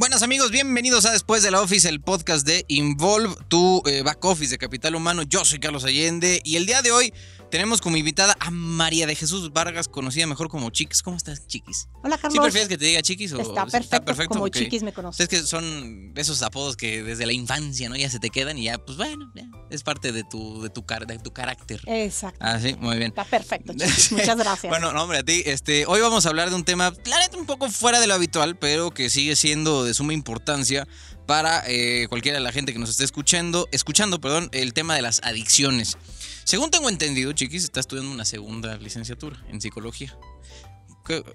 Buenas amigos, bienvenidos a Después de la Office, el podcast de Involve, tu eh, back office de Capital Humano. Yo soy Carlos Allende y el día de hoy tenemos como invitada a María de Jesús Vargas, conocida mejor como Chiquis. ¿Cómo estás, Chiquis? Hola, Carlos. ¿Sí prefieres que te diga Chiquis? O, está perfecto, como Chiquis me conoces. Es que son esos apodos que desde la infancia, ¿no? Ya se te quedan y ya, pues bueno, ya, es parte de tu, de tu, de tu carácter. Exacto. Ah, sí, muy bien. Está perfecto, Chiquis. Muchas gracias. bueno, no, hombre, a ti. Este, hoy vamos a hablar de un tema, claramente un poco fuera de lo habitual, pero que sigue siendo de suma importancia para eh, cualquiera de la gente que nos esté escuchando, escuchando, perdón, el tema de las adicciones. Según tengo entendido, Chiquis, estás estudiando una segunda licenciatura en psicología.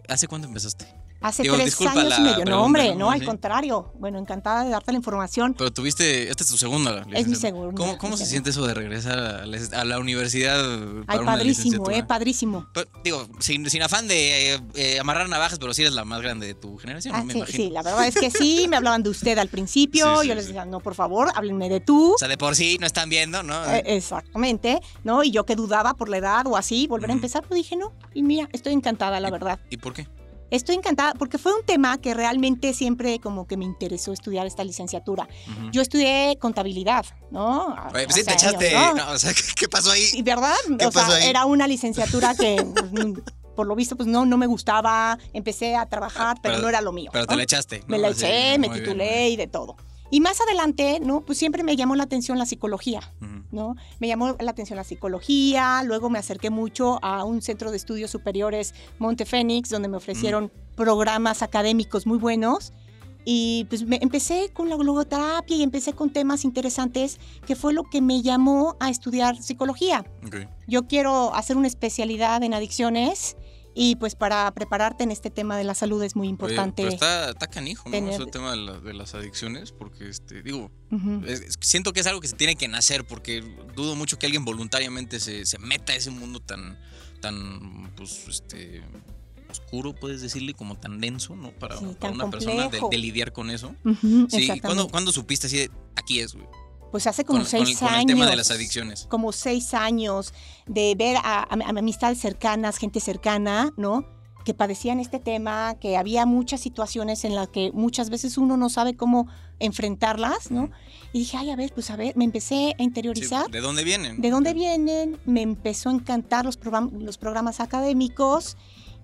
¿Hace cuánto empezaste? Hace tres años y medio. No, hombre, no, al contrario. Bueno, encantada de darte la información. Pero tuviste, esta es tu segunda Es mi segunda. ¿Cómo, cómo se siente eso de regresar a la, universidad? Para Ay, padrísimo, eh, padrísimo. digo, sin, sin, afán de eh, eh, amarrar navajas, pero sí eres la más grande de tu generación, ah, me sí, imagino. Sí, la verdad es que sí, me hablaban de usted al principio, yo les decía, no, por favor, háblenme de tú. O sea, de por sí no están viendo, ¿no? Eh, exactamente, ¿no? Y yo que dudaba por la edad o así, volver a empezar, pues dije, no, y mira, estoy encantada, la verdad. ¿Y por qué? Estoy encantada porque fue un tema que realmente siempre como que me interesó estudiar esta licenciatura. Yo estudié contabilidad, ¿no? Pues sí, te echaste, ¿no? o sea, ¿qué pasó ahí? ¿Verdad? o sea, era una licenciatura que pues, por lo visto pues no, no me gustaba, empecé a trabajar, pero, no era lo mío. Pero te la echaste. Me la eché, me titulé y de todo. Y más adelante, ¿no? Pues siempre me llamó la atención la psicología, ¿no? Me llamó la atención la psicología, luego me acerqué mucho a un centro de estudios superiores, Montefénix, donde me ofrecieron programas académicos muy buenos. Y pues me empecé con la logoterapia y empecé con temas interesantes, que fue lo que me llamó a estudiar psicología. Yo quiero hacer una especialidad en adicciones y pues para prepararte en este tema de la salud es muy importante. está, está, canijo, ¿no? Ese tema de, las adicciones, porque este, digo, siento que es algo que se tiene que nacer, porque dudo mucho que alguien voluntariamente se, se meta a ese mundo tan, tan, pues, este oscuro, puedes decirle, como tan denso, ¿no? Para, una persona de, lidiar con eso. sí, ¿cuándo, supiste así de, aquí es, güey? Pues hace como seis años. el tema de las adicciones. Como seis años de ver a, amistades cercanas, gente cercana, ¿no? Que padecían este tema, que había muchas situaciones en las que muchas veces uno no sabe cómo enfrentarlas, ¿no? Y dije, ay, a ver, pues a ver, me empecé a interiorizar. ¿De dónde vienen? ¿De dónde vienen? Me empezó a encantar los, los programas académicos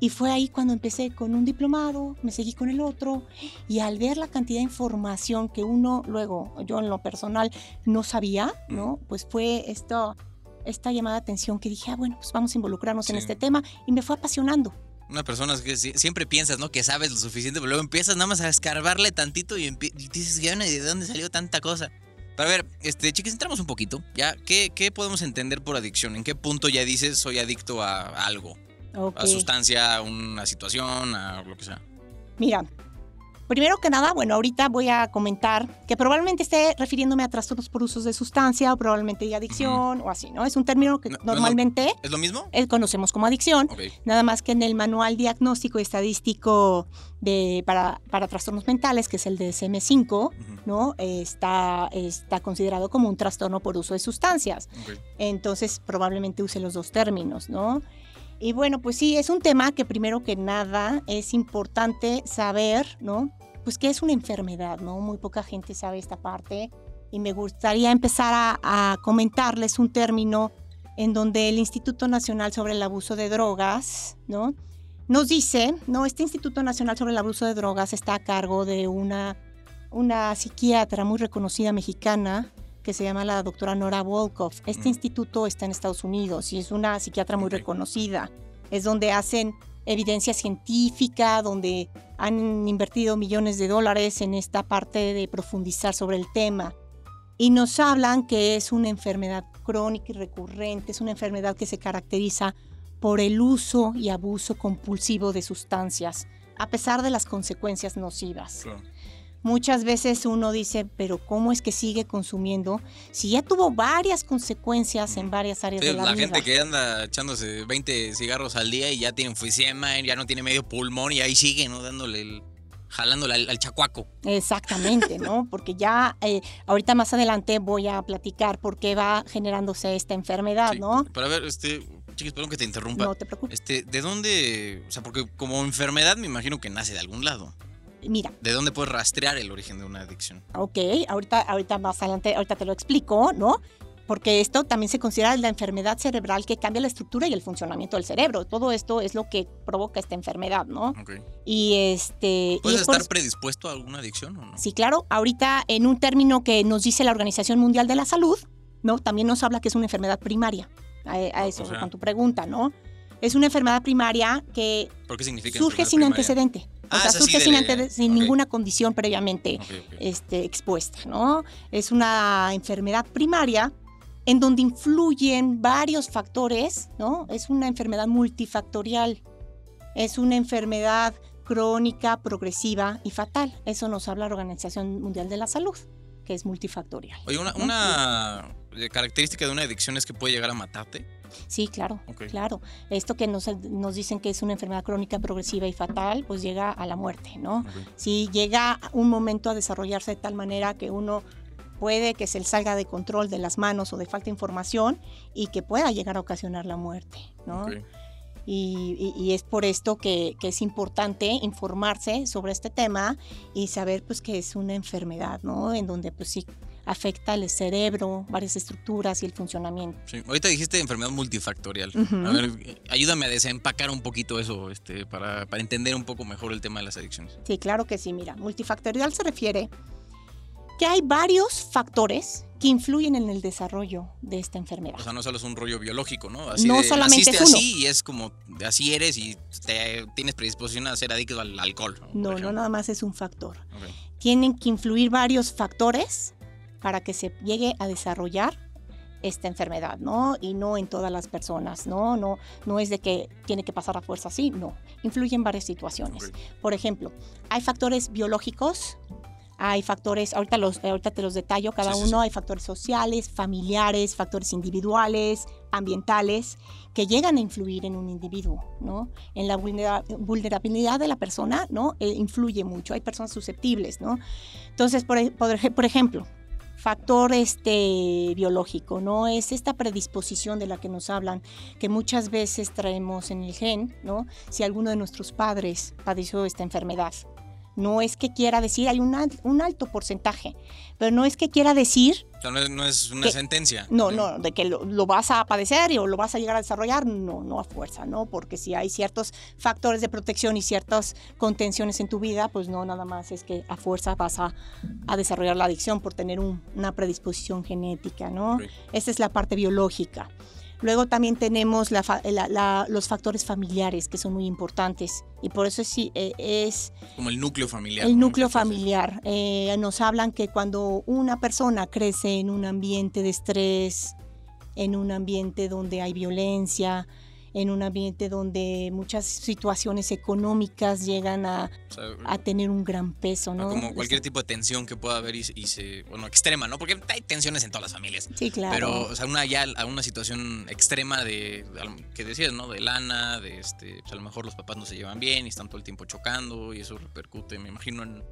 y fue ahí cuando empecé con un diplomado, me seguí con el otro, y al ver la cantidad de información que uno luego, yo en lo personal, no sabía, ¿no? Pues fue esto, esta llamada de atención que dije, ah, bueno, pues vamos a involucrarnos en este tema, y me fue apasionando. Una persona que siempre piensas, ¿no? Que sabes lo suficiente, pero luego empiezas nada más a escarbarle tantito y, dices, ¿de dónde salió tanta cosa? Para ver, este, chicos, entramos un poquito, ¿ya? ¿Qué, ¿Qué podemos entender por adicción? ¿En qué punto ya dices soy adicto a algo? A sustancia, a una situación, a lo que sea. Mira, primero que nada, bueno, ahorita voy a comentar que probablemente esté refiriéndome a trastornos por usos de sustancia o probablemente de adicción o así, ¿no? Es un término que normalmente... ¿Es lo mismo? Eh, conocemos como adicción. Nada más que en el manual diagnóstico y estadístico de, para, para trastornos mentales, que es el DSM-5, ¿no? está, está considerado como un trastorno por uso de sustancias. Entonces, probablemente use los dos términos, ¿no? Y bueno, pues sí, es un tema que primero que nada es importante saber, ¿no? Pues que es una enfermedad, ¿no? Muy poca gente sabe esta parte y me gustaría empezar a, comentarles un término en donde el Instituto Nacional sobre el Abuso de Drogas, ¿no? Nos dice, ¿no? Este Instituto Nacional sobre el Abuso de Drogas está a cargo de una, una psiquiatra muy reconocida mexicana, que se llama la doctora Nora Wolkoff. Este instituto está en Estados Unidos y es una psiquiatra muy reconocida. Es donde hacen evidencia científica, donde han invertido millones de dólares en esta parte de profundizar sobre el tema. Y nos hablan que es una enfermedad crónica y recurrente, es una enfermedad que se caracteriza por el uso y abuso compulsivo de sustancias, a pesar de las consecuencias nocivas. Muchas veces uno dice, pero ¿cómo es que sigue consumiendo si ya tuvo varias consecuencias en varias áreas de la, vida? La gente que anda echándose 20 cigarros al día y ya tiene enfisema, ya no tiene medio pulmón y ahí sigue, ¿no? Dándole el, jalándole al, chacuaco. Exactamente, ¿no? Porque ya eh, ahorita más adelante voy a platicar por qué va generándose esta enfermedad, ¿no? Para ver, este, chiquis, perdón que te interrumpa. No te preocupes. Este, ¿de dónde? O sea, porque como enfermedad me imagino que nace de algún lado. Mira. ¿De dónde puedes rastrear el origen de una adicción? Ok, ahorita, ahorita más adelante, ahorita te lo explico, ¿no? porque esto también se considera la enfermedad cerebral que cambia la estructura y el funcionamiento del cerebro. Todo esto es lo que provoca esta enfermedad, ¿no? Okay. Y este... ¿Puedes estar predispuesto a alguna adicción o no? Sí, claro. Ahorita en un término que nos dice la Organización Mundial de la Salud, ¿no? También nos habla que es una enfermedad primaria. A, eso, con tu pregunta, ¿no? Es una enfermedad primaria que surge sin antecedente. O ah, sea, surge sin, ninguna condición previamente Este, expuesta, ¿no? Es una enfermedad primaria en donde influyen varios factores, ¿no? Es una enfermedad multifactorial, es una enfermedad crónica, progresiva y fatal. Eso nos habla la Organización Mundial de la Salud, que es multifactorial. Oye, una, característica de una adicción es que puede llegar a matarte. Sí, claro, claro. Esto que nos, nos, dicen que es una enfermedad crónica, progresiva y fatal, pues llega a la muerte, ¿no? Si llega un momento a desarrollarse de tal manera que uno puede que se salga de control de las manos o de falta de información y que pueda llegar a ocasionar la muerte, ¿no? Y, es por esto que, es importante informarse sobre este tema y saber pues que es una enfermedad, ¿no? En donde pues sí afecta el cerebro, varias estructuras y el funcionamiento. Sí. Ahorita dijiste enfermedad multifactorial. A ver, ayúdame a desempacar un poquito eso este, para, para entender un poco mejor el tema de las adicciones. Sí, claro que sí. Mira, multifactorial se refiere que hay varios factores que influyen en el desarrollo de esta enfermedad. O sea, no solo es un rollo biológico, ¿no? Así no solamente es así y es como así eres y te, tienes predisposición a ser adicto al alcohol. No, no, nada más es un factor. Tienen que influir varios factores para que se llegue a desarrollar esta enfermedad, ¿no? Y no en todas las personas, ¿no? No, no es de que tiene que pasar a fuerza así, no. Influyen varias situaciones. Por ejemplo, hay factores biológicos hay factores, ahorita, los, ahorita te los detallo cada uno, hay factores sociales, familiares, factores individuales, ambientales, que llegan a influir en un individuo, ¿no? En la vulnerabilidad de la persona, ¿no? Eh, influye mucho, hay personas susceptibles, ¿no? Entonces, por, por, ejemplo, factor este biológico, ¿no? Es esta predisposición de la que nos hablan, que muchas veces traemos en el gen, ¿no? Si alguno de nuestros padres padeció esta enfermedad, no es que quiera decir, hay un, un alto porcentaje, pero no es que quiera decir... no, es, una sentencia. No, no, de que lo, vas a padecer o lo vas a llegar a desarrollar, no, no a fuerza, ¿no? Porque si hay ciertos factores de protección y ciertas contenciones en tu vida, pues no, nada más es que a fuerza vas a, desarrollar la adicción por tener una predisposición genética, ¿no? Esa es la parte biológica. Luego también tenemos los factores familiares que son muy importantes y por eso sí eh, es... Como el núcleo familiar. El núcleo familiar. Eh, nos hablan que cuando una persona crece en un ambiente de estrés, en un ambiente donde hay violencia, en un ambiente donde muchas situaciones económicas llegan a, a tener un gran peso, ¿no? Como cualquier tipo de tensión que pueda haber y, se, bueno, extrema, ¿no? Porque hay tensiones en todas las familias. Sí, claro. Pero, o sea, una ya a una situación extrema de, que decías, ¿no? De lana, de este, pues a lo mejor los papás no se llevan bien y están todo el tiempo chocando y eso repercute, me imagino, en,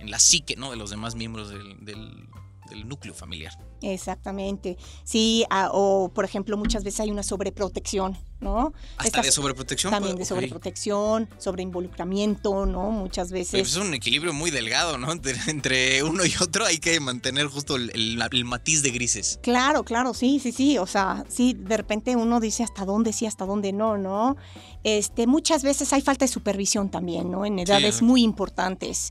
en la psique, ¿no? De los demás miembros del, del del núcleo familiar. Exactamente. Sí, ah, o por ejemplo, muchas veces hay una sobreprotección, ¿no? Hasta de sobreprotección. También de sobreprotección, sobreinvolucramiento, ¿no? Muchas veces. es un equilibrio muy delgado, ¿no? Entre uno y otro hay que mantener justo el, matiz de grises. Claro, claro, sí, sí, sí. O sea, sí, de repente uno dice hasta dónde sí, hasta dónde no, ¿no? Este, muchas veces hay falta de supervisión también, ¿no? En edades muy importantes.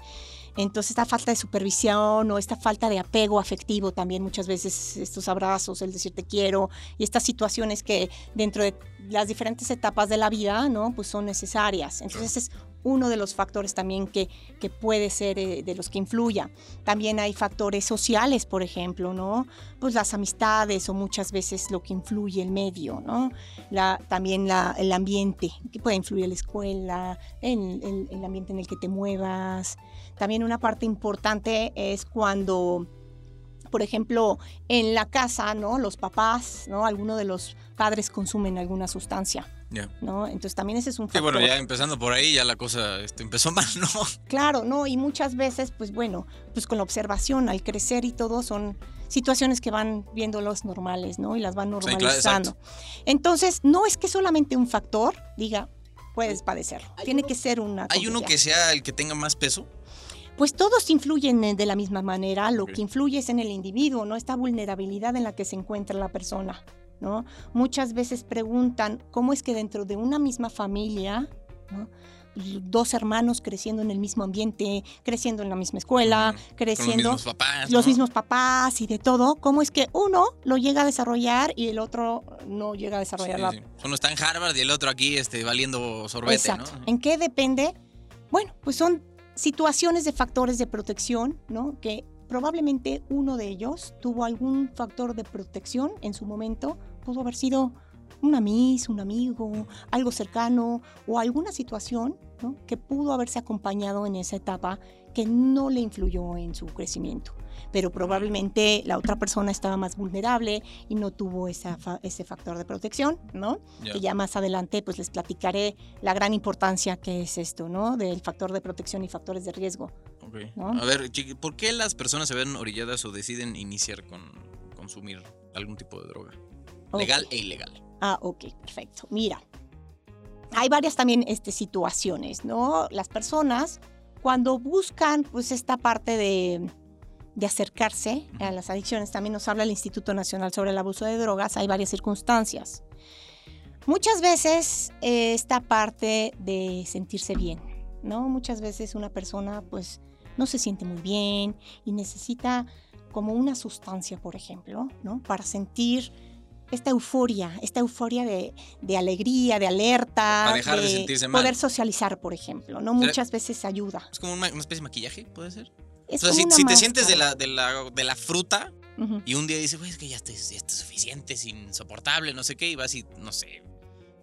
Entonces esta falta de supervisión o esta falta de apego afectivo también muchas veces estos abrazos, el decir te quiero y estas situaciones que dentro de las diferentes etapas de la vida, ¿no? Pues son necesarias. Entonces es uno de los factores también que, que puede ser eh, de los que influya. También hay factores sociales, por ejemplo, ¿no? Pues las amistades o muchas veces lo que influye el medio, ¿no? La, también la, el ambiente, que puede influir la escuela, el, el ambiente en el que te muevas. También una parte importante es cuando por ejemplo, en la casa, ¿no? Los papás, ¿no? Alguno de los padres consumen alguna sustancia. ¿no? Entonces también ese es un factor. Sí, bueno, ya empezando por ahí ya la cosa este, empezó mal, ¿no? Claro, ¿no? Y muchas veces, pues bueno, pues con la observación, al crecer y todo, son situaciones que van viendo los normales, ¿no? Y las van normalizando. Entonces, no es que solamente un factor diga, puedes padecerlo. Tiene que ser una... ¿Hay uno que sea el que tenga más peso? Pues todos influyen de la misma manera, lo que influye es en el individuo, ¿no? Esta vulnerabilidad en la que se encuentra la persona, ¿no? Muchas veces preguntan cómo es que dentro de una misma familia, ¿no? dos hermanos creciendo en el mismo ambiente, creciendo en la misma escuela, creciendo los mismos papás, los mismos papás y de todo, ¿cómo es que uno lo llega a desarrollar y el otro no llega a desarrollar Uno está en Harvard y el otro aquí este, valiendo sorbete, Exacto. ¿En qué depende? Bueno, pues son situaciones de factores de protección, ¿no? Que probablemente uno de ellos tuvo algún factor de protección en su momento, pudo haber sido una miss, un amigo, algo cercano o alguna situación que pudo haberse acompañado en esa etapa que no le influyó en su crecimiento. Pero probablemente la otra persona estaba más vulnerable y no tuvo esa ese factor de protección, ¿no? Que ya más adelante pues les platicaré la gran importancia que es esto, ¿no? Del factor de protección y factores de riesgo. A ver, ¿por qué las personas se ven orilladas o deciden iniciar con consumir algún tipo de droga? Legal e ilegal. Ah, ok, perfecto. Mira, hay varias también este, situaciones, ¿no? Las personas cuando buscan pues esta parte de, acercarse a las adicciones, también nos habla el Instituto Nacional sobre el Abuso de Drogas, hay varias circunstancias. Muchas veces eh, esta parte de sentirse bien, ¿no? Muchas veces una persona pues no se siente muy bien y necesita como una sustancia, por ejemplo, ¿no? Para sentir esta euforia, esta euforia de, alegría, de alerta, de, poder socializar, por ejemplo, ¿no? Muchas veces ayuda. Es como una, especie de maquillaje, ¿puede ser? O sea, si, te sientes de la, de la, de la fruta y un día dices, güey, es que ya está, suficiente, es insoportable, no sé qué, y vas y, no sé,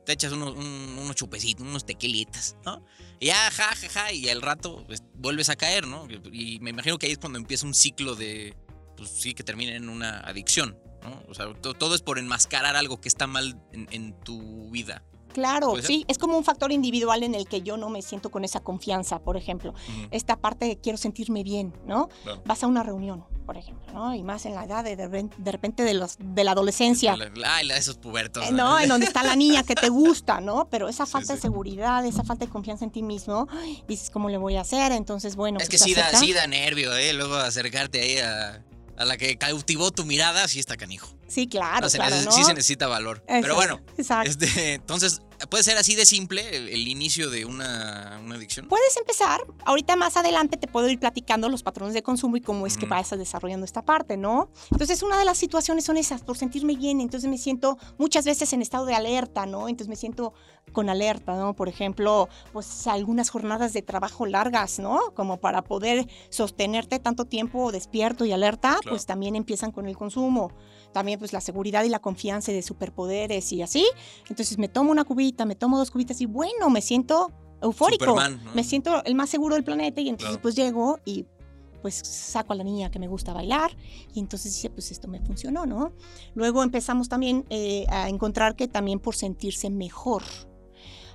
te echas unos, unos chupecitos, unos tequilitas, ¿no? Y ya, ja, ja, ja, y al rato pues, vuelves a caer, ¿no? Y me imagino que ahí es cuando empieza un ciclo de, pues sí, que termina en una adicción. O sea, todo es por enmascarar algo que está mal en, tu vida. Claro, sí, es como un factor individual en el que yo no me siento con esa confianza, por ejemplo. Esta parte de quiero sentirme bien, ¿no? Vas a una reunión, por ejemplo, ¿no? Y más en la edad de, de repente de, los, de la adolescencia. Ay, la de esos pubertos. Eh, ¿no? en donde está la niña que te gusta, ¿no? Pero esa falta de seguridad, esa falta de confianza en ti mismo, dices, ¿cómo le voy a hacer? Entonces, bueno. Es pues que sí da, sí da nervio, ¿eh? Luego acercarte ahí a a la que cautivó tu mirada, sí está canijo. Sí, claro. claro Sí se necesita valor. Pero bueno, este, entonces, ¿puede ser así de simple el, inicio de una, adicción? Puedes empezar. Ahorita más adelante te puedo ir platicando los patrones de consumo y cómo es que vas desarrollando esta parte, ¿no? Entonces, una de las situaciones son esas, por sentirme bien. Entonces, me siento muchas veces en estado de alerta, ¿no? Entonces, me siento con alerta, ¿no? Por ejemplo, pues algunas jornadas de trabajo largas, ¿no? Como para poder sostenerte tanto tiempo despierto y alerta, pues también empiezan con el consumo también pues la seguridad y la confianza de superpoderes y así. Entonces me tomo una cubita, me tomo dos cubitas y bueno, me siento eufórico. Me siento el más seguro del planeta y entonces pues llego y pues saco a la niña que me gusta bailar y entonces dice, pues esto me funcionó, ¿no? Luego empezamos también eh, a encontrar que también por sentirse mejor.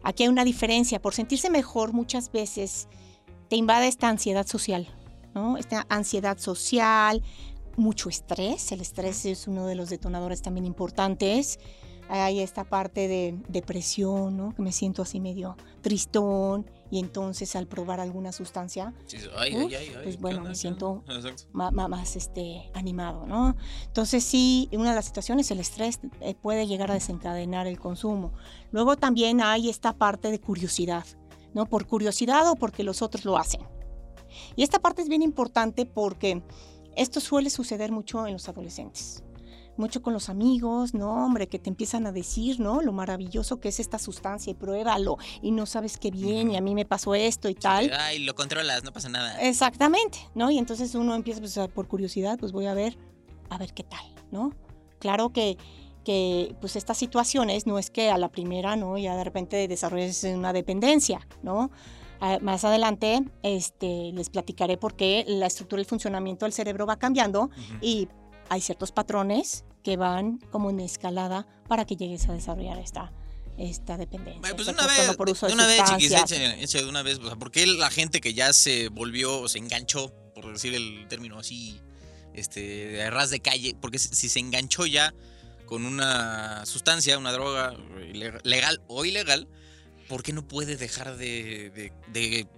Aquí hay una diferencia, por sentirse mejor muchas veces te invade esta ansiedad social, ¿no? Esta ansiedad social, mucho estrés. El estrés es uno de los detonadores también importantes. Hay esta parte de depresión, ¿no? Que me siento así medio tristón y entonces al probar alguna sustancia, pues bueno, me siento más, este, animado, ¿no? Entonces sí, una de las situaciones, el estrés eh, puede llegar a desencadenar el consumo. Luego también hay esta parte de curiosidad, ¿no? Por curiosidad o porque los otros lo hacen. Y esta parte es bien importante porque esto suele suceder mucho en los adolescentes mucho con los amigos, ¿no? Hombre, que te empiezan a decir, ¿no? Lo maravilloso que es esta sustancia y pruébalo y no sabes qué bien y a mí me pasó esto y tal. Ay, lo controlas, no pasa nada. Exactamente, ¿no? Y entonces uno empieza pues, por curiosidad, pues voy a ver, a ver qué tal, ¿no? Claro que que pues estas situaciones no es que a la primera, ¿no? Ya de repente desarrolles una dependencia, ¿no? Más adelante este, les platicaré por qué la estructura y el funcionamiento del cerebro va cambiando y hay ciertos patrones que van como en escalada para que llegues a desarrollar esta, esta dependencia. pues una vez, por uso de, una vez, de una vez, ¿por qué la gente que ya se volvió, se enganchó, por decir el término así, este, de ras de calle, porque si se enganchó ya con una sustancia, una droga legal o ilegal, ¿por qué no puede dejar de,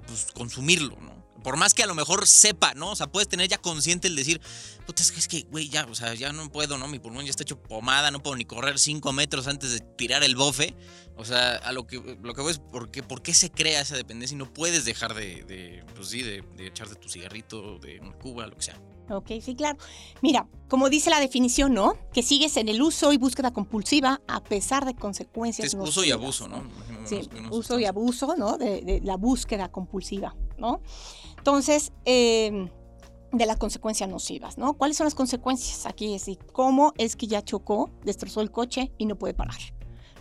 pues, consumirlo? ¿no? por más que a lo mejor sepa, ¿no? O sea, puedes tener ya consciente el decir, puta, es que, güey, ya, o sea, ya no puedo, ¿no? Mi pulmón ya está hecho pomada, no puedo ni correr cinco metros antes de tirar el bofe. O sea, a lo que, lo que voy es, ¿por qué, ¿por qué se crea esa dependencia y no puedes dejar de, pues sí, de, de echarte tu cigarrito, de una cuba, lo que sea? Ok, sí, claro. Mira, como dice la definición, ¿no? Que sigues en el uso y búsqueda compulsiva a pesar de consecuencias. Es uso y abuso, ¿no? Sí, uso y abuso, ¿no? De, la búsqueda compulsiva, ¿no? Entonces, em, de las consecuencias nocivas, ¿no? ¿Cuáles son las consecuencias? Aquí es cómo es que ya chocó, destrozó el coche y no puede parar.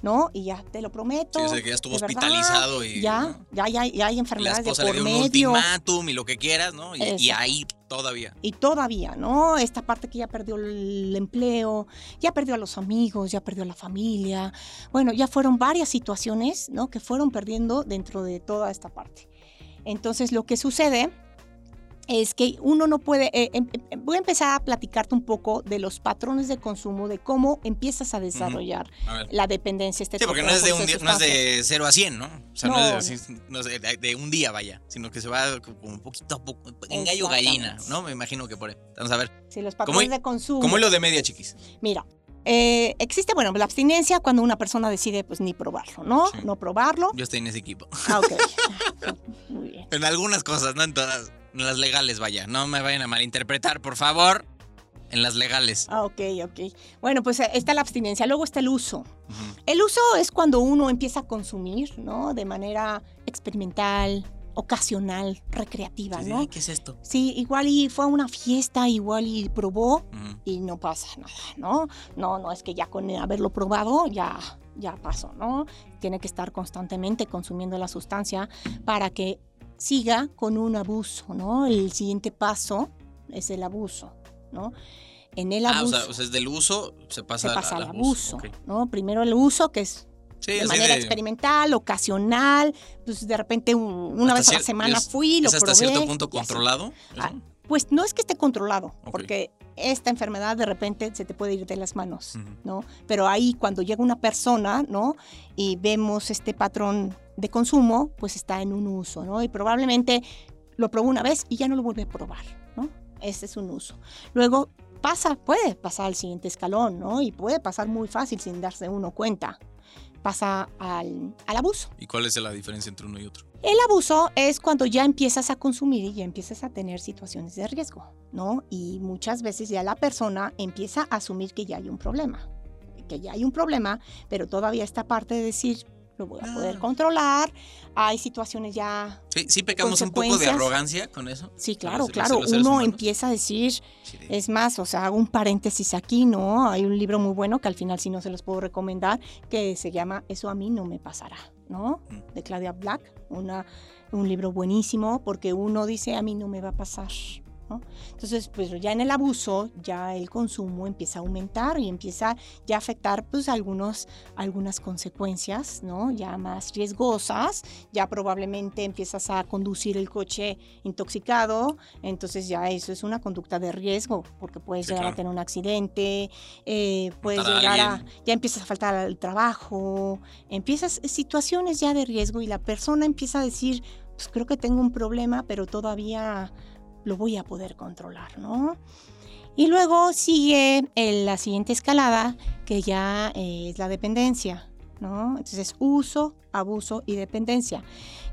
¿No? Y ya te lo prometo. Sí, que ya estuvo hospitalizado y. Ya, ya, ya, ya, hay enfermedades de por le medio. un ultimátum y lo que quieras, ¿no? Y, ahí todavía. Y todavía, ¿no? Esta parte que ya perdió el empleo, ya perdió a los amigos, ya perdió a la familia. Bueno, ya fueron varias situaciones, ¿no? Que fueron perdiendo dentro de toda esta parte. Entonces, lo que sucede es que uno no puede, eh, em, em, voy a empezar a platicarte un poco de los patrones de consumo, de cómo empiezas a desarrollar la dependencia. Este sí, porque no es, de un no es de 0 a 100, ¿no? O sea, no, es, de, de, un día, vaya, sino que se va como poquito a poco, en gallo gallina, ¿no? Me imagino que por ahí. Vamos a ver. Sí, los patrones de consumo. ¿Cómo es lo de media, chiquis? Mira, eh, existe, bueno, la abstinencia cuando una persona decide, pues, ni probarlo, ¿no? No probarlo. Yo estoy en ese equipo. Ah, ok. Muy bien. En algunas cosas, no en todas. En las legales, vaya. No me vayan a malinterpretar, por favor. En las legales. Ah, ok, ok. Bueno, pues eh, está la abstinencia. Luego está el uso. El uso es cuando uno empieza a consumir, ¿no? De manera experimental, ocasional, recreativa, ¿no? ¿Qué es esto? Sí, igual y fue a una fiesta, igual y probó y no pasa nada, ¿no? No, no es que ya con haberlo probado ya ya pasó, ¿no? Tiene que estar constantemente consumiendo la sustancia para que siga con un abuso, ¿no? El siguiente paso es el abuso, ¿no? En el abuso. Ah, o sea, del uso se pasa, al, abuso, ¿no? Primero el uso, que es de manera experimental, ocasional, pues de repente una vez a la semana fui, lo ¿es hasta cierto punto controlado? Ah, pues no es que esté controlado, porque esta enfermedad de repente se te puede ir de las manos, ¿no? Pero ahí cuando llega una persona, ¿no? Y vemos este patrón de consumo, pues está en un uso, ¿no? Y probablemente lo probó una vez y ya no lo vuelve a probar, ¿no? Este es un uso. Luego pasa, puede pasar al siguiente escalón, ¿no? Y puede pasar muy fácil sin darse uno cuenta. Pasa al, al abuso. ¿Y cuál es la diferencia entre uno y otro? El abuso es cuando ya empiezas a consumir y ya empiezas a tener situaciones de riesgo, ¿no? Y muchas veces ya la persona empieza a asumir que ya hay un problema, que ya hay un problema, pero todavía esta parte de decir, lo voy a poder controlar. Hay situaciones ya. Sí, sí pecamos un poco de arrogancia con eso. Sí, claro, claro. Uno empieza a decir, es más, o sea, hago un paréntesis aquí, ¿no? Hay un libro muy bueno que al final sí no se los puedo recomendar, que se llama Eso a mí no me pasará, ¿no? Mm. De Claudia Black, una, un libro buenísimo porque uno dice, a mí no me va a pasar, entonces, pues ya en el abuso, ya el consumo empieza a aumentar y empieza ya a afectar pues algunos, algunas consecuencias, ¿no? Ya más riesgosas, ya probablemente empiezas a conducir el coche intoxicado, entonces ya eso es una conducta de riesgo, porque puedes llegar a tener un accidente, eh, puedes llegar a, ya empiezas a faltar al trabajo, empiezas situaciones ya de riesgo y la persona empieza a decir, pues creo que tengo un problema, pero todavía lo voy a poder controlar, ¿no? Y luego sigue la siguiente escalada, que ya es la dependencia, ¿no? Entonces, uso, abuso y dependencia.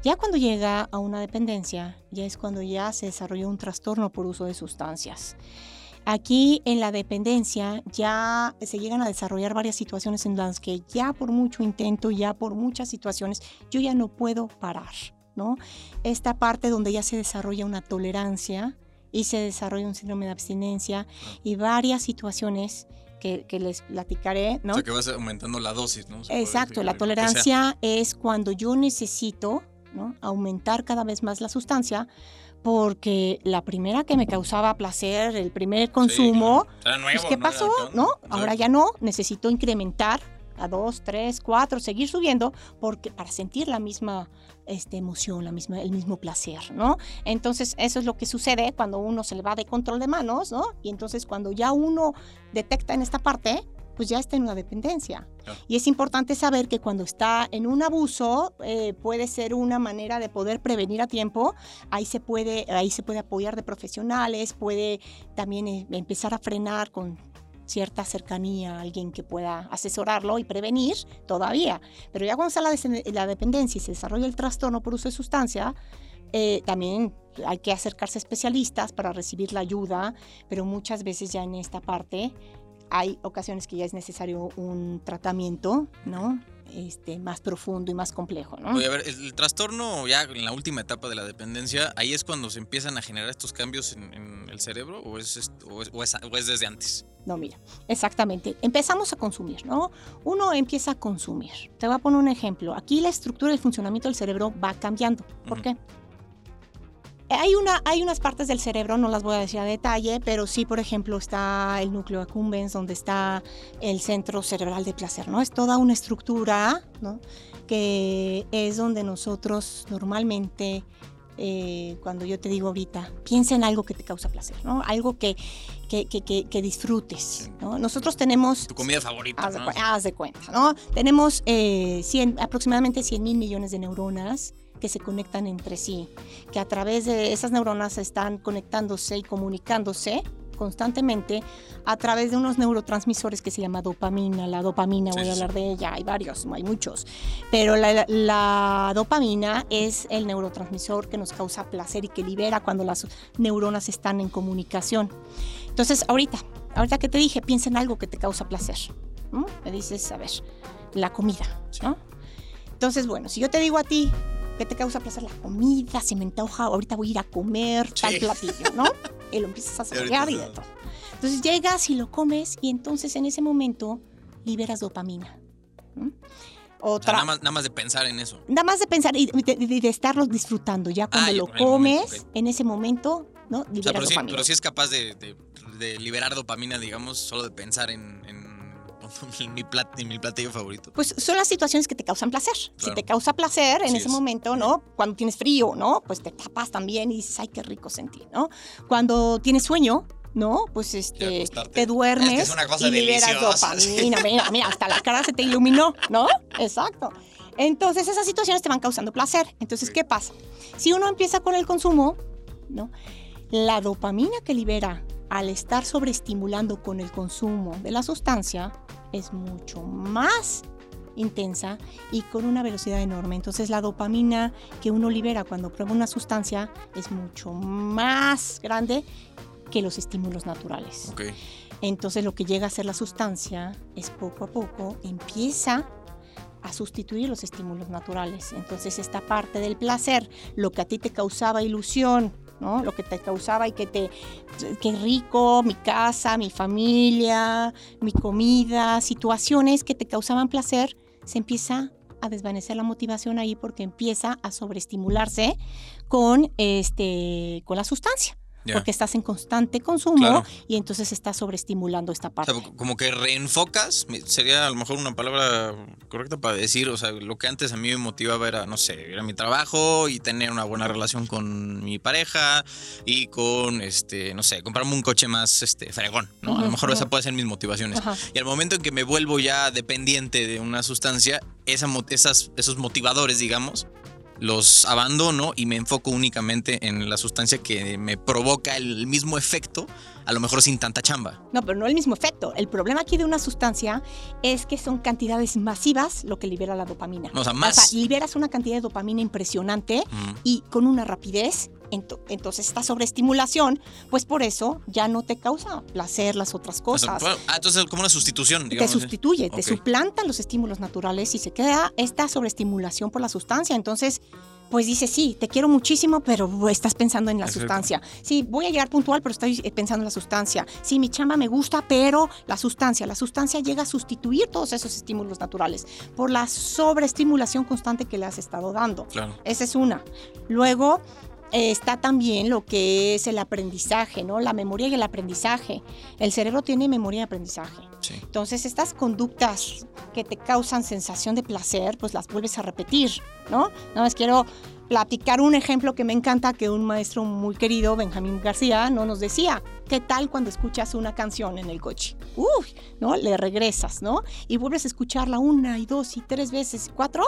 Ya cuando llega a una dependencia, ya es cuando ya se desarrolla un trastorno por uso de sustancias. Aquí en la dependencia ya se llegan a desarrollar varias situaciones en las que ya por mucho intento, ya por muchas situaciones, yo ya no puedo parar. Esta parte donde ya se desarrolla una tolerancia y se desarrolla un síndrome de abstinencia y varias situaciones que, les platicaré, ¿no? O sea, que vas aumentando la dosis, ¿no? Exacto, la tolerancia es cuando yo necesito aumentar cada vez más la sustancia porque la primera que me causaba placer, el primer consumo, pues, ¿qué pasó? ¿No? Ahora ya no, necesito incrementar a dos, tres, cuatro, seguir subiendo porque para sentir la misma este, emoción, la misma, el mismo placer, ¿no? Entonces eso es lo que sucede cuando uno se le va de control de manos, ¿no? Y entonces cuando ya uno detecta en esta parte, pues ya está en una dependencia. Y es importante saber que cuando está en un abuso, eh, puede ser una manera de poder prevenir a tiempo. Ahí se puede, ahí se puede apoyar de profesionales, puede también eh, empezar a frenar con cierta cercanía alguien que pueda asesorarlo y prevenir todavía. Pero ya cuando está la, la dependencia y se desarrolla el trastorno por uso de sustancia, eh, también hay que acercarse a especialistas para recibir la ayuda, pero muchas veces ya en esta parte hay ocasiones que ya es necesario un tratamiento, ¿no? Este, más profundo y más complejo, ¿no? Oye, a ver, el, trastorno ya en la última etapa de la dependencia, ¿ahí es cuando se empiezan a generar estos cambios en, el cerebro o es, o, es, o es, desde antes? No, mira, exactamente. Empezamos a consumir, ¿no? Uno empieza a consumir. Te voy a poner un ejemplo. Aquí la estructura y el funcionamiento del cerebro va cambiando. ¿Por qué? Hay, una, hay unas partes del cerebro, no las voy a decir a detalle, pero sí, por ejemplo, está el núcleo accumbens, donde está el centro cerebral de placer, ¿no? Es toda una estructura, ¿no? Que es donde nosotros normalmente, eh, cuando yo te digo ahorita, piensa en algo que te causa placer, ¿no? Algo que, que, que, que disfrutes, ¿no? Nosotros tenemos... Tu comida favorita, haz, de, haz de cuenta, ¿no? Tenemos eh, 100, aproximadamente 100 mil millones de neuronas que se conectan entre sí, que a través de esas neuronas están conectándose y comunicándose constantemente a través de unos neurotransmisores que se llama dopamina. La dopamina, voy a hablar de ella, hay varios, hay muchos, pero la, la, dopamina es el neurotransmisor que nos causa placer y que libera cuando las neuronas están en comunicación. Entonces, ahorita, ahorita que te dije, piensa en algo que te causa placer. Me dices, a ver, la comida, ¿no? Entonces, bueno, si yo te digo a ti, ¿Qué te causa placer? La comida, se me antoja, ahorita voy a ir a comer tal platillo, ¿no? y lo empiezas a saborear y de todo. Entonces llegas y lo comes y entonces en ese momento liberas dopamina. Otra, nada, más, nada, más, de pensar en eso. Nada más de pensar y de, estarlo disfrutando. Ya cuando lo comes, en ese momento, ¿no? Liberas pero, dopamina. Sí, pero sí es capaz de, liberar dopamina, digamos, solo de pensar en mi, mi platillo favorito? Pues son las situaciones que te causan placer. Si te causa placer en ese momento, ¿no? Cuando tienes frío, ¿no? Pues te tapas también y dices, ay, qué rico sentir, ¿no? Cuando tienes sueño, ¿no? Pues este, te duermes es una cosa y liberas dopamina. Mira, mira, hasta la cara se te iluminó, ¿no? Exacto. Entonces esas situaciones te van causando placer. Entonces, ¿qué pasa? Si uno empieza con el consumo, ¿no? La dopamina que libera al estar sobreestimulando con el consumo de la sustancia es mucho más intensa y con una velocidad enorme. Entonces la dopamina que uno libera cuando prueba una sustancia es mucho más grande que los estímulos naturales. Entonces lo que llega a ser la sustancia es poco a poco empieza a sustituir los estímulos naturales. Entonces esta parte del placer, lo que a ti te causaba ilusión, lo que te causaba y que te, qué rico, mi casa, mi familia, mi comida, situaciones que te causaban placer, se empieza a desvanecer la motivación ahí porque empieza a sobreestimularse con, este, con la sustancia porque estás en constante consumo y entonces estás sobreestimulando esta parte. como que reenfocas, sería a lo mejor una palabra correcta para decir, o sea, lo que antes a mí me motivaba era, no sé, era mi trabajo y tener una buena relación con mi pareja y con, este, no sé, comprarme un coche más, este, fregón, ¿no? a lo mejor esa puede ser mis motivaciones. Y al momento en que me vuelvo ya dependiente de una sustancia, esa, esas, esos motivadores, digamos, los abandono y me enfoco únicamente en la sustancia que me provoca el mismo efecto, a lo mejor sin tanta chamba. No, pero no el mismo efecto. El problema aquí de una sustancia es que son cantidades masivas lo que libera la dopamina. o sea, más. O sea, liberas una cantidad de dopamina impresionante y con una rapidez entonces esta sobreestimulación, pues por eso ya no te causa placer las otras cosas. Ah, entonces como una sustitución, digamos. Te sustituye, te suplantan los estímulos naturales y se queda esta sobreestimulación por la sustancia. Entonces, pues dice, sí, te quiero muchísimo, pero estás pensando en la sustancia. Sí, voy a llegar puntual, pero estoy eh, pensando en la sustancia. Sí, mi chamba me gusta, pero la sustancia, la sustancia llega a sustituir todos esos estímulos naturales por la sobreestimulación constante que le has estado dando. Claro. Esa es una. Luego, está también lo que es el aprendizaje, ¿no? La memoria y el aprendizaje. El cerebro tiene memoria y aprendizaje. Entonces, estas conductas que te causan sensación de placer, pues las vuelves a repetir, ¿no? No más quiero platicar un ejemplo que me encanta que un maestro muy querido, Benjamín García, no nos decía. ¿Qué tal cuando escuchas una canción en el coche? Uy, ¿no? Le regresas, ¿no? Y vuelves a escucharla una y dos y tres veces, cuatro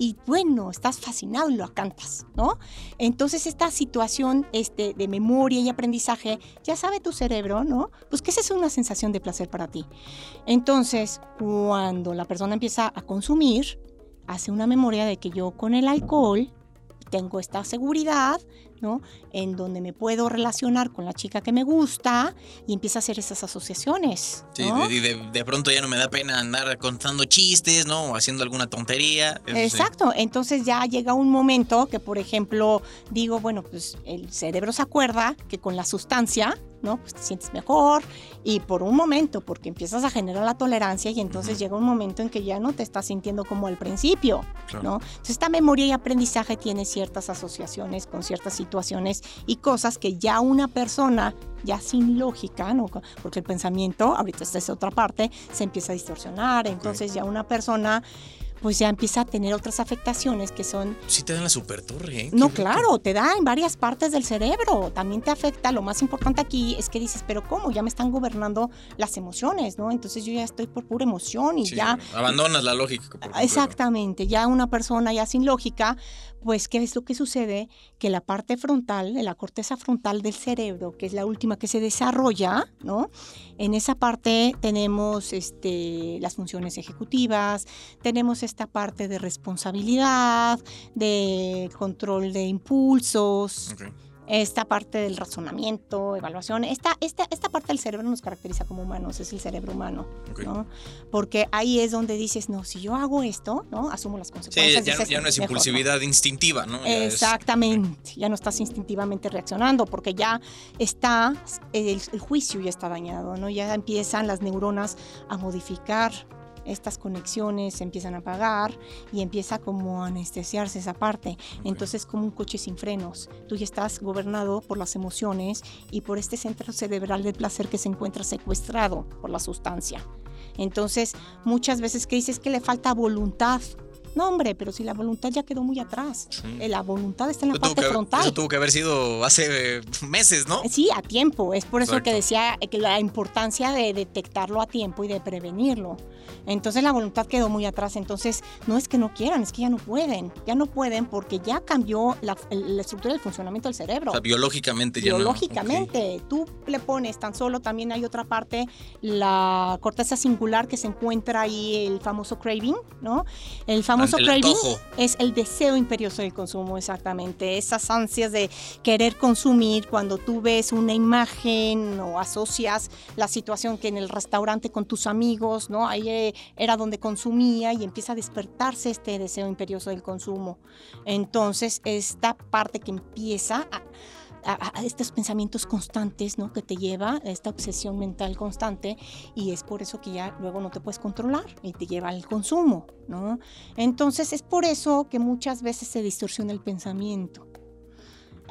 y bueno, estás fascinado y lo cantas, ¿no? Entonces esta situación este, de memoria y aprendizaje, ya sabe tu cerebro, ¿no? Pues que esa es una sensación de placer para ti. Entonces, cuando la persona empieza a consumir, hace una memoria de que yo con el alcohol tengo esta seguridad, ¿no? En donde me puedo relacionar con la chica que me gusta y empieza a hacer esas asociaciones. Sí, y de, pronto ya no me da pena andar contando chistes, ¿no? O haciendo alguna tontería. Exacto, entonces ya llega un momento que, por ejemplo, digo, bueno, pues el cerebro se acuerda que con la sustancia ¿no? Pues te sientes mejor y por un momento, porque empiezas a generar la tolerancia y entonces llega un momento en que ya no te estás sintiendo como al principio, ¿no? Entonces esta memoria y aprendizaje tiene ciertas asociaciones con ciertas situaciones y cosas que ya una persona ya sin lógica, ¿no? Porque el pensamiento, ahorita esta es otra parte, se empieza a distorsionar, entonces ya una persona pues ya empieza a tener otras afectaciones que son... Sí te dan la super torre, ¿eh? No, claro, te da en varias partes del cerebro, también te afecta. Lo más importante aquí es que dices, pero ¿cómo? Ya me están gobernando las emociones, ¿no? Entonces yo ya estoy por pura emoción y ya... Abandonas la lógica. exactamente, ya una persona ya sin lógica, pues ¿qué es lo que sucede? Que la parte frontal, la corteza frontal del cerebro, que es la última que se desarrolla, ¿no? En esa parte tenemos este, las funciones ejecutivas, tenemos esta parte de responsabilidad, de control de impulsos esta parte del razonamiento, evaluación, esta, esta, esta parte del cerebro nos caracteriza como humanos, es el cerebro humano, ¿no? Porque ahí es donde dices, no, si yo hago esto, ¿no? Asumo las consecuencias. Sí, ya, no es impulsividad instintiva, ¿no? Exactamente, ya no estás instintivamente reaccionando porque ya está, el, el juicio ya está dañado, ¿no? Ya empiezan las neuronas a modificar estas conexiones empiezan a apagar y empieza como a anestesiarse esa parte. Entonces como un coche sin frenos. Tú ya estás gobernado por las emociones y por este centro cerebral del placer que se encuentra secuestrado por la sustancia. Entonces muchas veces que dices que le falta voluntad no, hombre, pero si la voluntad ya quedó muy atrás. Eh, la voluntad está en la parte frontal. Eso tuvo que haber sido hace eh, meses, ¿no? Sí, a tiempo. Es por eso que decía que la importancia de detectarlo a tiempo y de prevenirlo. Entonces la voluntad quedó muy atrás. Entonces no es que no quieran, es que ya no pueden. Ya no pueden porque ya cambió la, estructura del funcionamiento del cerebro. O sea, biológicamente ya Biológicamente. Tú le pones tan solo, también hay otra parte, la corteza singular que se encuentra ahí, el famoso craving, ¿no? El famoso famoso craving es el deseo imperioso del consumo, exactamente. Esas ansias de querer consumir cuando tú ves una imagen o asocias la situación que en el restaurante con tus amigos, ¿no? Ahí era donde consumía y empieza a despertarse este deseo imperioso del consumo. Entonces, esta parte que empieza a a, estos pensamientos constantes, ¿no? Que te lleva a esta obsesión mental constante y es por eso que ya luego no te puedes controlar y te lleva al consumo, ¿no? Entonces es por eso que muchas veces se distorsiona el pensamiento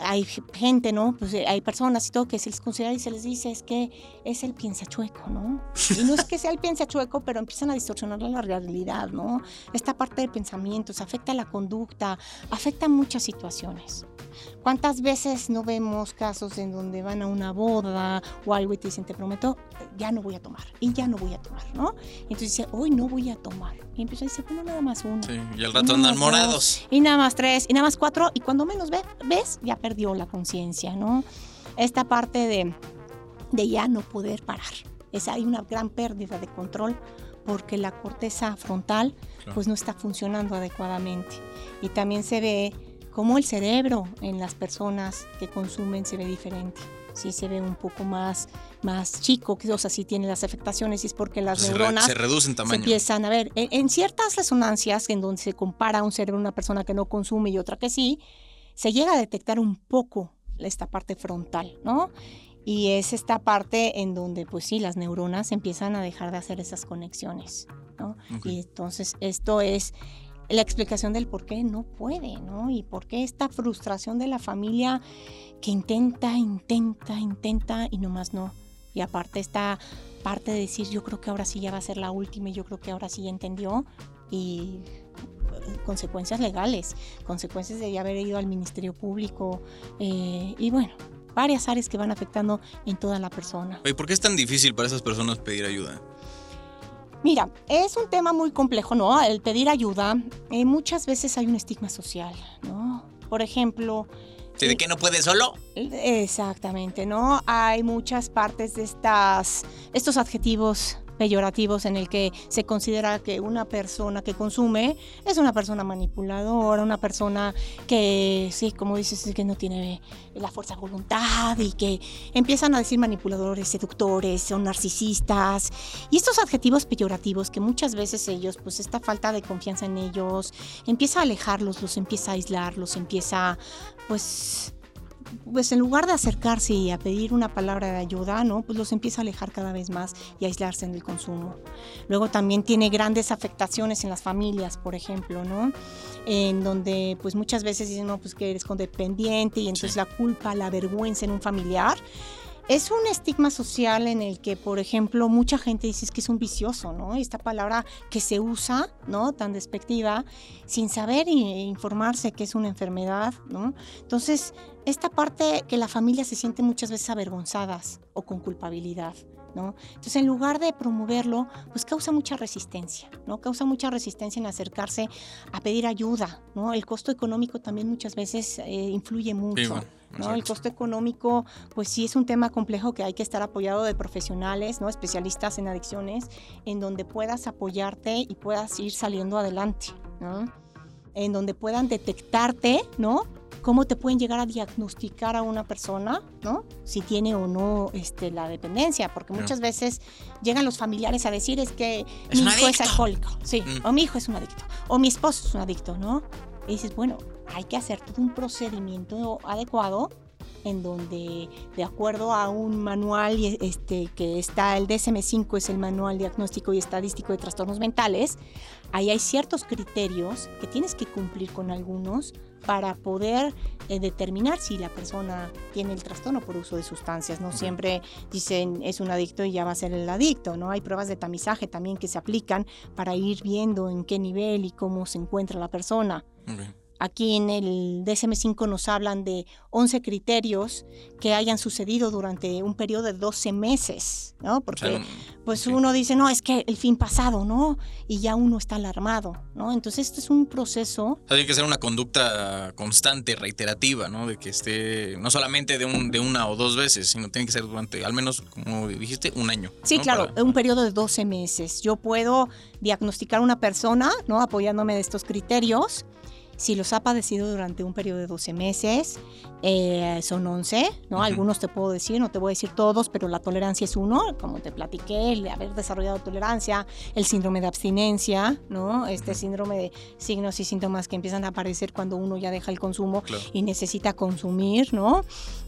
hay gente, ¿no? Pues eh, hay personas y todo que se les considera y se les dice es que es el piensa chueco, ¿no? Y no es que sea el piensa chueco, pero empiezan a distorsionar la realidad, ¿no? Esta parte del pensamiento, se afecta la conducta, afecta muchas situaciones. ¿Cuántas veces no vemos casos en donde van a una boda o algo y te dicen, te prometo, ya no voy a tomar, y ya no voy a tomar, ¿no? Entonces dice, hoy no voy a tomar. Y empieza a decir, bueno, nada más uno. Sí, y al rato andan morados. y nada más tres, y nada más cuatro, y cuando menos ve, ves, ya perdió la conciencia, ¿no? Esta parte de, de ya no poder parar. Es, hay una gran pérdida de control porque la corteza frontal pues no está funcionando adecuadamente. Y también se ve como el cerebro en las personas que consumen se ve diferente. Sí se ve un poco más, más chico, o sea, sí tiene las afectaciones y es porque las neuronas se reducen tamaño. empiezan a ver. En, ciertas resonancias en donde se compara un cerebro una persona que no consume y otra que sí, se llega a detectar un poco esta parte frontal, ¿no? Y es esta parte en donde, pues sí, las neuronas empiezan a dejar de hacer esas conexiones, ¿no? Y entonces esto es la explicación del por qué no puede, ¿no? Y por qué esta frustración de la familia que intenta, intenta, intenta y nomás no. Y aparte esta parte de decir, yo creo que ahora sí ya va a ser la última y yo creo que ahora sí ya entendió y consecuencias legales, consecuencias de haber ido al Ministerio Público eh, y bueno, varias áreas que van afectando en toda la persona. ¿Y por qué es tan difícil para esas personas pedir ayuda? Mira, es un tema muy complejo, ¿no? El pedir ayuda, eh, muchas veces hay un estigma social, ¿no? Por ejemplo... ¿De qué no puede solo? Exactamente, ¿no? Hay muchas partes de estas, estos adjetivos peyorativos en el que se considera que una persona que consume es una persona manipuladora, una persona que, sí, como dices, que no tiene la fuerza de voluntad y que empiezan a decir manipuladores, seductores, son narcisistas. Y estos adjetivos peyorativos que muchas veces ellos, pues esta falta de confianza en ellos, empieza a alejarlos, los empieza a aislar, los empieza, pues pues en lugar de acercarse y a pedir una palabra de ayuda, ¿no? Pues los empieza a alejar cada vez más y a aislarse en el consumo. Luego también tiene grandes afectaciones en las familias, por ejemplo, ¿no? En donde pues muchas veces dicen, no, pues que eres codependiente y entonces la culpa, la vergüenza en un familiar es un estigma social en el que, por ejemplo, mucha gente dice que es un vicioso, ¿no? Esta palabra que se usa, ¿no? Tan despectiva, sin saber e informarse que es una enfermedad, ¿no? Entonces, esta parte que la familia se siente muchas veces avergonzadas o con culpabilidad. ¿No? Entonces, en lugar de promoverlo, pues causa mucha resistencia, ¿no? Causa mucha resistencia en acercarse a pedir ayuda, ¿no? El costo económico también muchas veces eh, influye mucho. ¿no? El costo económico, pues sí es un tema complejo que hay que estar apoyado de profesionales, ¿no? Especialistas en adicciones, en donde puedas apoyarte y puedas ir saliendo adelante, ¿no? En donde puedan detectarte, ¿no? cómo te pueden llegar a diagnosticar a una persona, ¿no? Si tiene o no este, la dependencia, porque muchas veces llegan los familiares a decir es que mi hijo es alcohólico, sí, mm. o mi hijo es un adicto, o mi esposo es un adicto, ¿no? Y dices, bueno, hay que hacer todo un procedimiento adecuado en donde de acuerdo a un manual este, que está el DSM5, es el manual diagnóstico y estadístico de trastornos mentales, ahí hay ciertos criterios que tienes que cumplir con algunos para poder eh, determinar si la persona tiene el trastorno por uso de sustancias. No siempre dicen es un adicto y ya va a ser el adicto, ¿no? Hay pruebas de tamizaje también que se aplican para ir viendo en qué nivel y cómo se encuentra la persona. Aquí en el DSM5 nos hablan de 11 criterios que hayan sucedido durante un periodo de 12 meses, ¿no? Porque pues uno dice, no, es que el fin pasado, ¿no? Y ya uno está alarmado, ¿no? Entonces esto es un proceso... tiene que ser una conducta constante, reiterativa, ¿no? De que esté, no solamente de, un, de una o dos veces, sino tiene que ser durante, al menos, como dijiste, un año. Sí, claro, un periodo de 12 meses. Yo puedo diagnosticar a una persona, ¿no? Apoyándome de estos criterios si los ha padecido durante un periodo de 12 meses, eh, son 11, ¿no? Algunos te puedo decir, no te voy a decir todos, pero la tolerancia es uno, como te platiqué, el de haber desarrollado tolerancia, el síndrome de abstinencia, ¿no? Este síndrome de signos y síntomas que empiezan a aparecer cuando uno ya deja el consumo y necesita consumir, ¿no?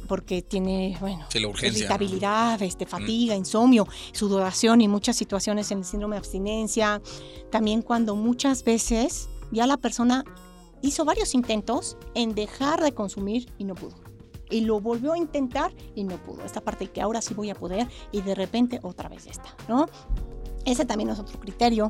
Porque tiene, bueno, irritabilidad, este, fatiga, insomnio, sudoración y muchas situaciones en el síndrome de abstinencia. También cuando muchas veces ya la persona hizo varios intentos en dejar de consumir y no pudo. Y lo volvió a intentar y no pudo. Esta parte que ahora sí voy a poder y de repente otra vez esta, ¿no? Ese también es otro criterio.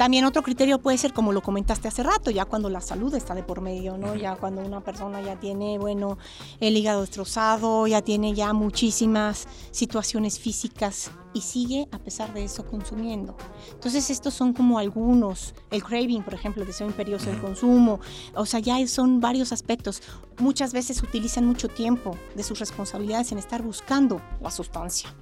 También otro criterio puede ser, como lo comentaste hace rato, ya cuando la salud está de por medio, ¿no? Ya cuando una persona ya tiene, bueno, el hígado destrozado, ya tiene ya muchísimas situaciones físicas y sigue a pesar de eso consumiendo. Entonces estos son como algunos, el craving, por ejemplo, deseo imperioso del consumo, o sea, ya son varios aspectos. Muchas veces utilizan mucho tiempo de sus responsabilidades en estar buscando la sustancia.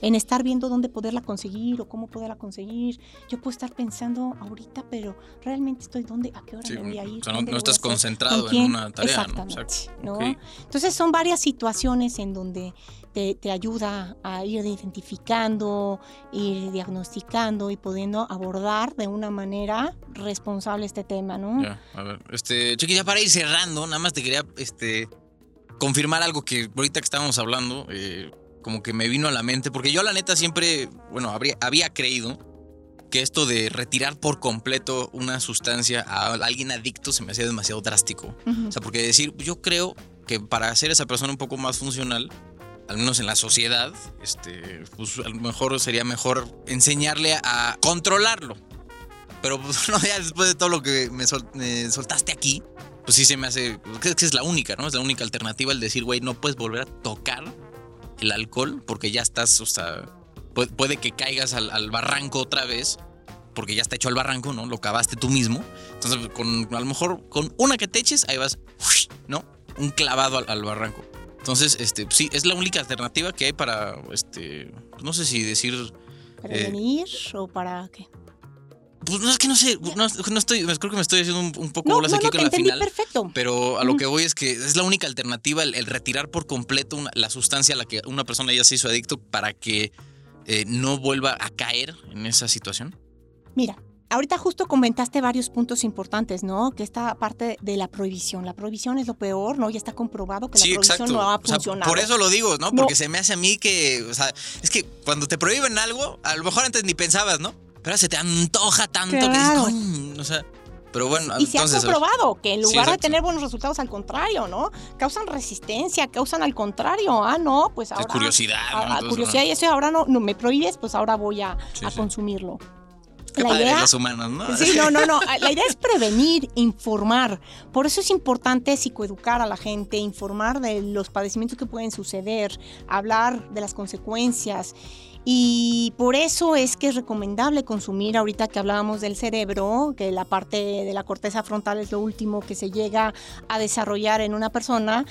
En estar viendo dónde poderla conseguir o cómo poderla conseguir. Yo puedo estar pensando ahorita, pero realmente estoy dónde, a qué hora me voy a ir. no, estás concentrado en una tarea. Exactamente. ¿no? Entonces son varias situaciones en donde te, ayuda a ir identificando, ir diagnosticando y pudiendo abordar de una manera responsable este tema, ¿no? Ya, a ver, este, Chiqui, ya para ir cerrando, nada más te quería este, confirmar algo que ahorita que estábamos hablando, eh, como que me vino a la mente, porque yo la neta siempre, bueno, habría, había creído que esto de retirar por completo una sustancia a alguien adicto se me hacía demasiado drástico. O sea, porque decir, yo creo que para hacer esa persona un poco más funcional, al menos en la sociedad, este, pues a lo mejor sería mejor enseñarle a controlarlo pero pues, no, ya después de todo lo que me, soltaste aquí, pues sí se me hace. Creo que es la única, ¿no? Es la única alternativa el decir, güey, no puedes volver a tocar el alcohol porque ya estás, o sea, puede, que caigas al, barranco otra vez porque ya está hecho al barranco, ¿no? Lo cavaste tú mismo. Entonces, con, a lo mejor con una que te eches, ahí vas, ¿no? Un clavado al, barranco. Entonces, este, sí, es la única alternativa que hay para, este, no sé si decir... ¿Prevenir o para qué? Pues no es que no sé, no, estoy, creo que me estoy haciendo un, poco bolas aquí con la final. Perfecto. Pero a lo que voy es que es la única alternativa el, retirar por completo la sustancia a la que una persona ya se hizo adicto para que eh, no vuelva a caer en esa situación. Mira, ahorita justo comentaste varios puntos importantes, ¿no? Que esta parte de la prohibición. La prohibición es lo peor, ¿no? Ya está comprobado que la prohibición no ha funcionado. por eso lo digo, ¿no? Porque se me hace a mí que, o sea, es que cuando te prohíben algo, a lo mejor antes ni pensabas, ¿no? Pero se te antoja tanto que dices, o sea, pero bueno, y se ha comprobado que en lugar de tener buenos resultados, al contrario, ¿no? Causan resistencia, causan al contrario. Ah, no, pues ahora. curiosidad. curiosidad, y eso ahora no, no me prohíbes, pues ahora voy a, a consumirlo la idea, los humanos, ¿no? Sí, no, no, no. La idea es prevenir, informar. Por eso es importante psicoeducar a la gente, informar de los padecimientos que pueden suceder, hablar de las consecuencias. Y por eso es que es recomendable consumir, ahorita que hablábamos del cerebro, que la parte de la corteza frontal es lo último que se llega a desarrollar en una persona,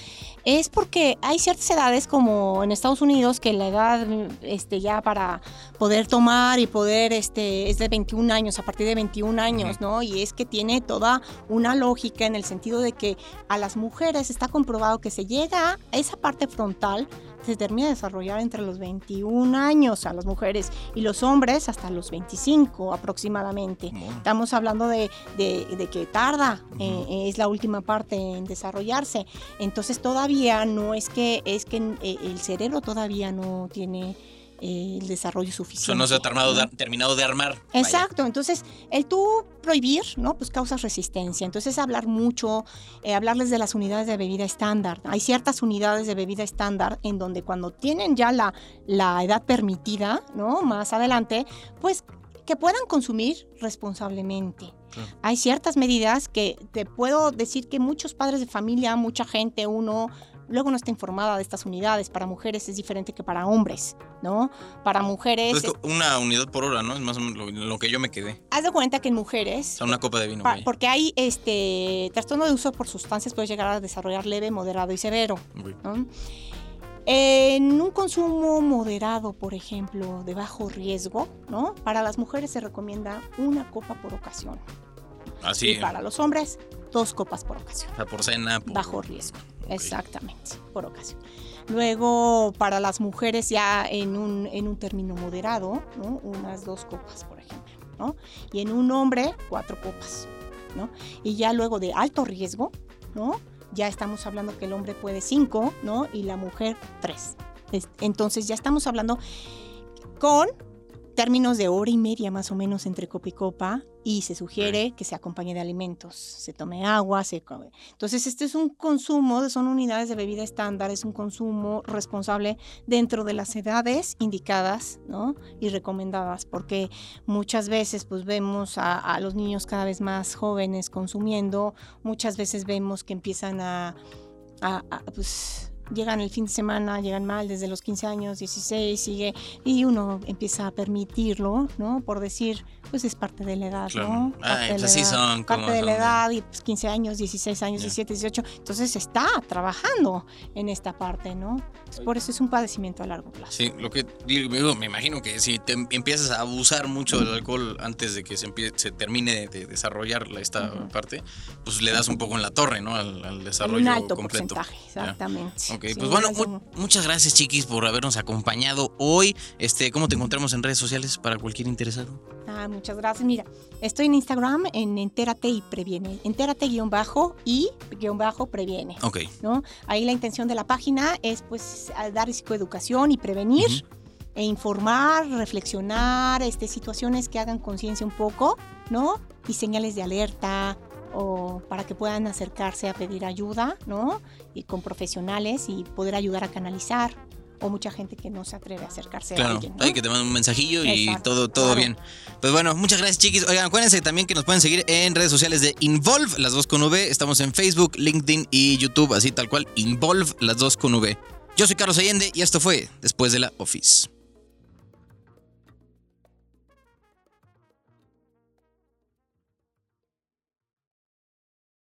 es porque hay ciertas edades como en Estados Unidos que la edad este, ya para poder tomar y poder este, es de 21 años, a partir de 21 años, ¿no? Y es que tiene toda una lógica en el sentido de que a las mujeres está comprobado que se llega a esa parte frontal se termina de desarrollar entre los 21 años a las mujeres y los hombres hasta los 25 aproximadamente. Estamos hablando de, que tarda, eh, es la última parte en desarrollarse. Entonces todavía no es que, es que eh, el cerebro todavía no tiene el desarrollo suficiente. no se ha terminado de, armar. Exacto, entonces el tú prohibir, ¿no? Pues causas resistencia. Entonces hablar mucho, eh, hablarles de las unidades de bebida estándar. Hay ciertas unidades de bebida estándar en donde cuando tienen ya la, la edad permitida, ¿no? Más adelante, pues que puedan consumir responsablemente. Hay ciertas medidas que te puedo decir que muchos padres de familia, mucha gente, uno luego no está informada de estas unidades. Para mujeres es diferente que para hombres, ¿no? Para mujeres... una unidad por hora, ¿no? Es más o menos lo, que yo me quedé. Haz de cuenta que en mujeres... O una copa de vino. porque hay este trastorno de uso por sustancias puede llegar a desarrollar leve, moderado y severo. En un consumo moderado, por ejemplo, de bajo riesgo, ¿no? Para las mujeres se recomienda una copa por ocasión. Así. Y para los hombres, dos copas por ocasión. O sea, por cena. Bajo riesgo. Exactamente, por ocasión. Luego, para las mujeres ya en un, en un término moderado, ¿no? unas dos copas, por ejemplo. ¿no? Y en un hombre, cuatro copas. ¿no? Y ya luego de alto riesgo, ¿no? ya estamos hablando que el hombre puede cinco, ¿no? Y la mujer tres. Entonces ya estamos hablando con términos de hora y media más o menos entre copa y copa y se sugiere que se acompañe de alimentos, se tome agua, se come. Entonces, este es un consumo, son unidades de bebida estándar, es un consumo responsable dentro de las edades indicadas ¿no? y recomendadas, porque muchas veces pues vemos a, los niños cada vez más jóvenes consumiendo, muchas veces vemos que empiezan a, a, a pues, llegan el fin de semana, llegan mal desde los 15 años, 16, sigue, y uno empieza a permitirlo, ¿no? Por decir, pues es parte de la edad, ¿no? Parte, pues la edad, parte de la edad, y pues 15 años, 16 años, 17, 18, entonces está trabajando en esta parte, ¿no? por eso es un padecimiento a largo plazo. Sí, lo que digo, me imagino que si te empiezas a abusar mucho del alcohol antes de que se, se termine de desarrollar esta parte, pues le das un poco en la torre, ¿no? Al, desarrollo un alto completo. porcentaje, exactamente. Ok, pues bueno, muchas gracias chiquis por habernos acompañado hoy. Este, ¿Cómo te encontramos en redes sociales para cualquier interesado? Ah, muchas gracias. Mira, estoy en Instagram en Entérate y Previene. Entérate guion bajo y guion bajo previene. Ok. ¿no? Ahí la intención de la página es pues dar psicoeducación y prevenir. E informar, reflexionar, este, situaciones que hagan conciencia un poco, ¿no? Y señales de alerta, o para que puedan acercarse a pedir ayuda, ¿no? Y con profesionales y poder ayudar a canalizar o mucha gente que no se atreve a acercarse a alguien. Claro, que te mandan un mensajillo y todo, todo bien. Pues bueno, muchas gracias, chiquis. Oigan, acuérdense también que nos pueden seguir en redes sociales de Involve, las dos con V. Estamos en Facebook, LinkedIn y YouTube, así tal cual. Involve, las dos con V. Yo soy Carlos Allende y esto fue Después de la Office.